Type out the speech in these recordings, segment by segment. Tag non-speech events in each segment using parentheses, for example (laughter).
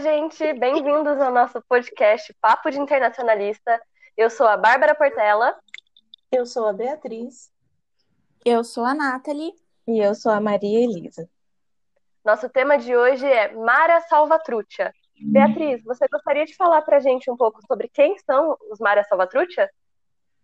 gente! Bem-vindos ao nosso podcast Papo de Internacionalista. Eu sou a Bárbara Portela. Eu sou a Beatriz. Eu sou a Nathalie. E eu sou a Maria Elisa. Nosso tema de hoje é Mara Salvatrucha. Beatriz, você gostaria de falar para a gente um pouco sobre quem são os Mara Salvatrucha?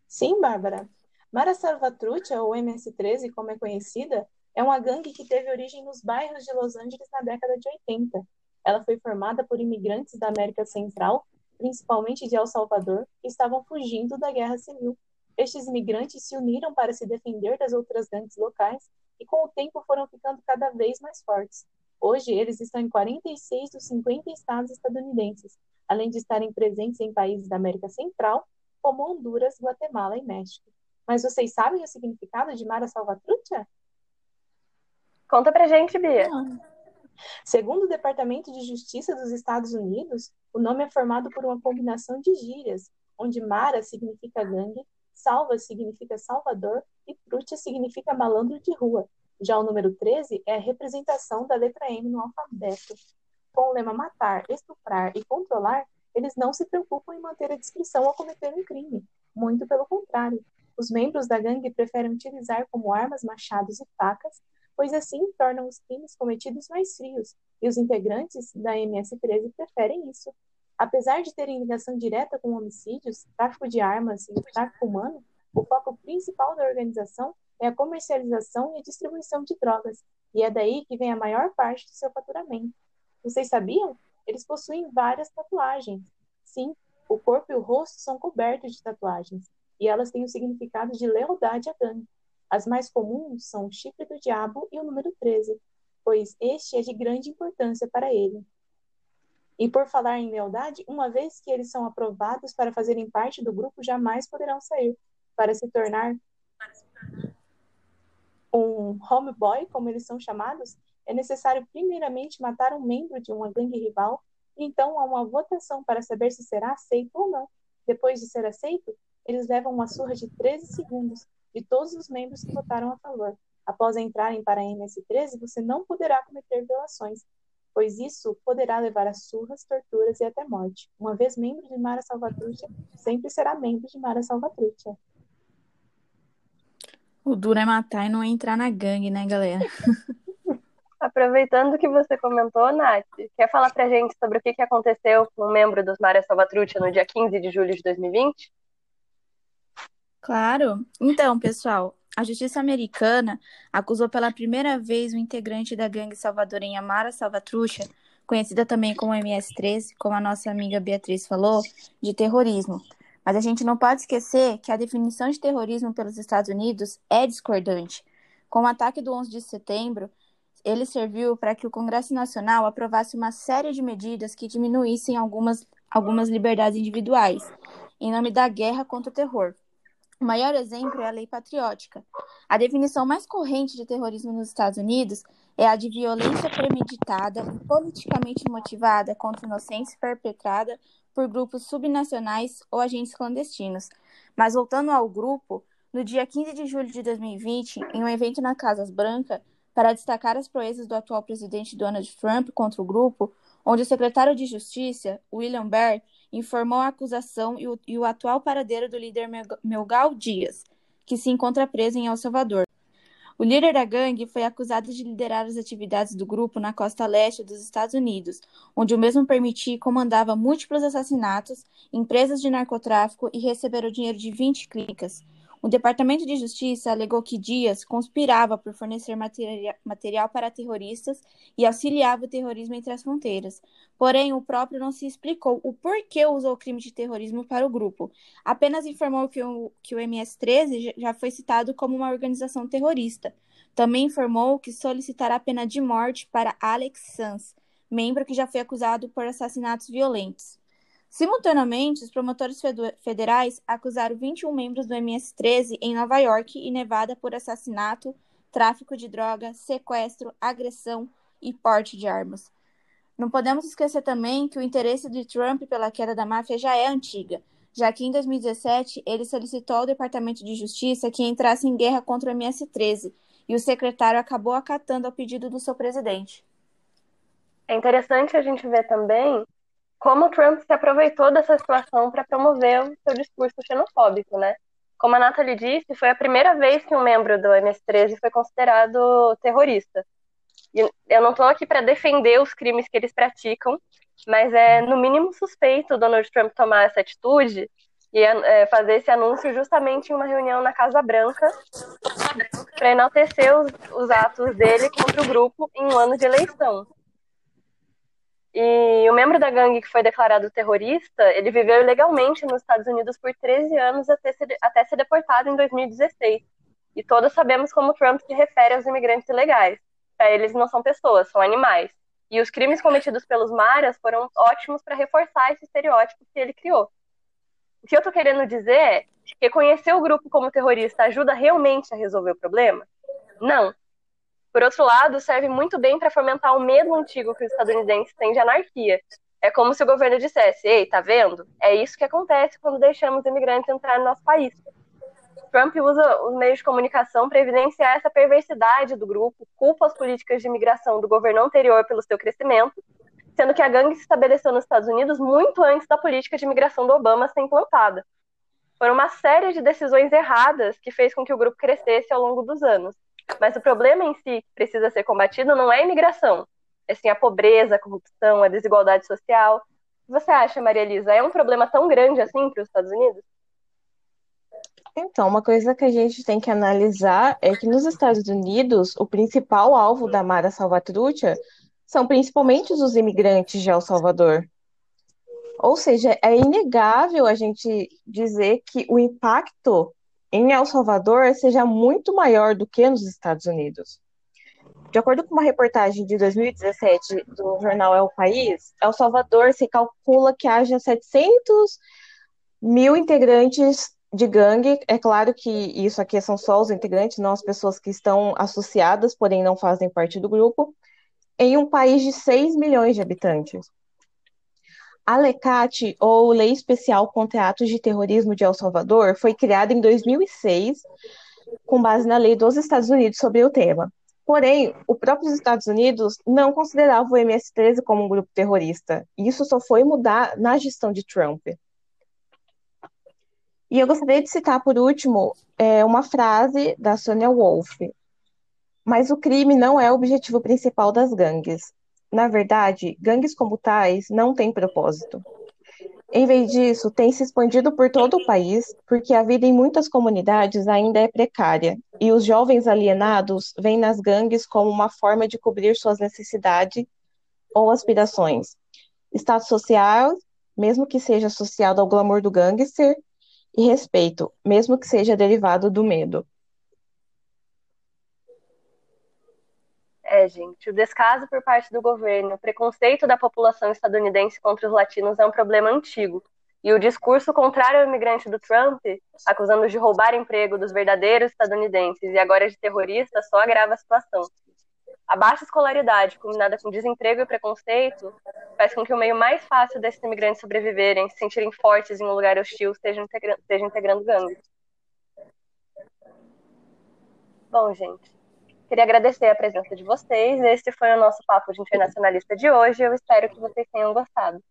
Sim, Bárbara. Mara Salvatrucha, ou MS-13, como é conhecida, é uma gangue que teve origem nos bairros de Los Angeles na década de 80. Ela foi formada por imigrantes da América Central, principalmente de El Salvador, que estavam fugindo da guerra civil. Estes imigrantes se uniram para se defender das outras gangues locais e, com o tempo, foram ficando cada vez mais fortes. Hoje, eles estão em 46 dos 50 estados estadunidenses, além de estarem presentes em países da América Central, como Honduras, Guatemala e México. Mas vocês sabem o significado de Mara Salvatrucha? Conta pra gente, Bia. Segundo o Departamento de Justiça dos Estados Unidos, o nome é formado por uma combinação de gírias, onde Mara significa gangue, Salva significa Salvador e Trucha significa malandro de rua. Já o número 13 é a representação da letra M no alfabeto. Com o lema matar, estuprar e controlar, eles não se preocupam em manter a descrição ao cometer um crime. Muito pelo contrário. Os membros da gangue preferem utilizar como armas machados e facas, pois assim tornam os crimes cometidos mais frios, e os integrantes da MS-13 preferem isso. Apesar de terem ligação direta com homicídios, tráfico de armas e tráfico humano, o foco principal da organização é a comercialização e a distribuição de drogas, e é daí que vem a maior parte do seu faturamento. Vocês sabiam? Eles possuem várias tatuagens. Sim, o corpo e o rosto são cobertos de tatuagens, e elas têm o significado de lealdade à gangue. As mais comuns são o chifre do diabo e o número 13, pois este é de grande importância para ele. E por falar em lealdade, uma vez que eles são aprovados para fazerem parte do grupo, jamais poderão sair. Para se tornar um homeboy, como eles são chamados, é necessário primeiramente matar um membro de uma gangue rival, e então há uma votação para saber se será aceito ou não. Depois de ser aceito, eles levam uma surra de 13 segundos de todos os membros que votaram a favor. Após entrarem para a MS-13, você não poderá cometer violações, pois isso poderá levar a surras, torturas e até morte. Uma vez membro de Mara Salvatrucha, sempre será membro de Mara Salvatrucha. O duro é matar e não entrar na gangue, né, galera? (laughs) Aproveitando que você comentou, Nath, quer falar pra gente sobre o que aconteceu com um membro dos Mara Salvatrucha no dia 15 de julho de 2020? Claro. Então, pessoal, a justiça americana acusou pela primeira vez o integrante da gangue salvadorenha Mara Salvatrucha, conhecida também como MS-13, como a nossa amiga Beatriz falou, de terrorismo. Mas a gente não pode esquecer que a definição de terrorismo pelos Estados Unidos é discordante. Com o ataque do 11 de setembro, ele serviu para que o Congresso Nacional aprovasse uma série de medidas que diminuíssem algumas, algumas liberdades individuais, em nome da guerra contra o terror. O maior exemplo é a lei patriótica. A definição mais corrente de terrorismo nos Estados Unidos é a de violência premeditada e politicamente motivada contra inocentes perpetrada por grupos subnacionais ou agentes clandestinos. Mas voltando ao grupo, no dia 15 de julho de 2020, em um evento na Casas Branca, para destacar as proezas do atual presidente Donald Trump contra o grupo, onde o secretário de Justiça, William Barr, informou a acusação e o, e o atual paradeiro do líder Melgal Dias, que se encontra preso em El Salvador. O líder da gangue foi acusado de liderar as atividades do grupo na costa leste dos Estados Unidos, onde o mesmo permitia e comandava múltiplos assassinatos, empresas de narcotráfico e receber o dinheiro de 20 clicas, o Departamento de Justiça alegou que Dias conspirava por fornecer material para terroristas e auxiliava o terrorismo entre as fronteiras. Porém, o próprio não se explicou o porquê usou o crime de terrorismo para o grupo. Apenas informou que o, que o MS-13 já foi citado como uma organização terrorista. Também informou que solicitará pena de morte para Alex Sanz, membro que já foi acusado por assassinatos violentos. Simultaneamente, os promotores federais acusaram 21 membros do MS-13 em Nova York e Nevada por assassinato, tráfico de drogas, sequestro, agressão e porte de armas. Não podemos esquecer também que o interesse de Trump pela queda da máfia já é antiga, já que em 2017 ele solicitou ao Departamento de Justiça que entrasse em guerra contra o MS-13 e o secretário acabou acatando ao pedido do seu presidente. É interessante a gente ver também como Trump se aproveitou dessa situação para promover o seu discurso xenofóbico, né? Como a Nathalie disse, foi a primeira vez que um membro do MS-13 foi considerado terrorista. E eu não estou aqui para defender os crimes que eles praticam, mas é no mínimo suspeito o Donald Trump tomar essa atitude e é, fazer esse anúncio justamente em uma reunião na Casa Branca para enaltecer os, os atos dele contra o grupo em um ano de eleição. E o membro da gangue que foi declarado terrorista, ele viveu ilegalmente nos Estados Unidos por 13 anos até ser, até ser deportado em 2016. E todos sabemos como Trump se refere aos imigrantes ilegais. Para eles não são pessoas, são animais. E os crimes cometidos pelos Maras foram ótimos para reforçar esse estereótipo que ele criou. O que eu estou querendo dizer é que conhecer o grupo como terrorista ajuda realmente a resolver o problema? Não. Por outro lado, serve muito bem para fomentar o medo antigo que os estadunidenses têm de anarquia. É como se o governo dissesse: Ei, tá vendo? É isso que acontece quando deixamos imigrantes entrar no nosso país. Trump usa os meios de comunicação para evidenciar essa perversidade do grupo, culpa as políticas de imigração do governo anterior pelo seu crescimento, sendo que a gangue se estabeleceu nos Estados Unidos muito antes da política de imigração do Obama ser implantada. Foram uma série de decisões erradas que fez com que o grupo crescesse ao longo dos anos. Mas o problema em si que precisa ser combatido não é a imigração, é sim a pobreza, a corrupção, a desigualdade social. Você acha, Maria Elisa? É um problema tão grande assim para os Estados Unidos? Então, uma coisa que a gente tem que analisar é que nos Estados Unidos, o principal alvo da Mara Salvatrucha são principalmente os imigrantes de El Salvador. Ou seja, é inegável a gente dizer que o impacto em El Salvador seja muito maior do que nos Estados Unidos. De acordo com uma reportagem de 2017 do jornal El País, El Salvador se calcula que haja 700 mil integrantes de gangue. É claro que isso aqui são só os integrantes, não as pessoas que estão associadas, porém não fazem parte do grupo, em um país de 6 milhões de habitantes. A LECAT, ou Lei Especial contra Atos de Terrorismo de El Salvador, foi criada em 2006, com base na lei dos Estados Unidos sobre o tema. Porém, o próprio Estados Unidos não considerava o MS-13 como um grupo terrorista. Isso só foi mudar na gestão de Trump. E eu gostaria de citar, por último, é, uma frase da Sonia Wolf. Mas o crime não é o objetivo principal das gangues. Na verdade, gangues como tais não têm propósito. Em vez disso, tem se expandido por todo o país, porque a vida em muitas comunidades ainda é precária, e os jovens alienados veem nas gangues como uma forma de cobrir suas necessidades ou aspirações. Status social, mesmo que seja associado ao glamour do gangster, e respeito, mesmo que seja derivado do medo. É, gente, o descaso por parte do governo, o preconceito da população estadunidense contra os latinos é um problema antigo. E o discurso contrário ao imigrante do Trump, acusando de roubar emprego dos verdadeiros estadunidenses e agora de terroristas, só agrava a situação. A baixa escolaridade, combinada com desemprego e preconceito, faz com que o meio mais fácil desses imigrantes sobreviverem, se sentirem fortes em um lugar hostil, esteja esteja integrando gangues. Bom, gente, Queria agradecer a presença de vocês. Este foi o nosso Papo de Internacionalista de hoje. Eu espero que vocês tenham gostado.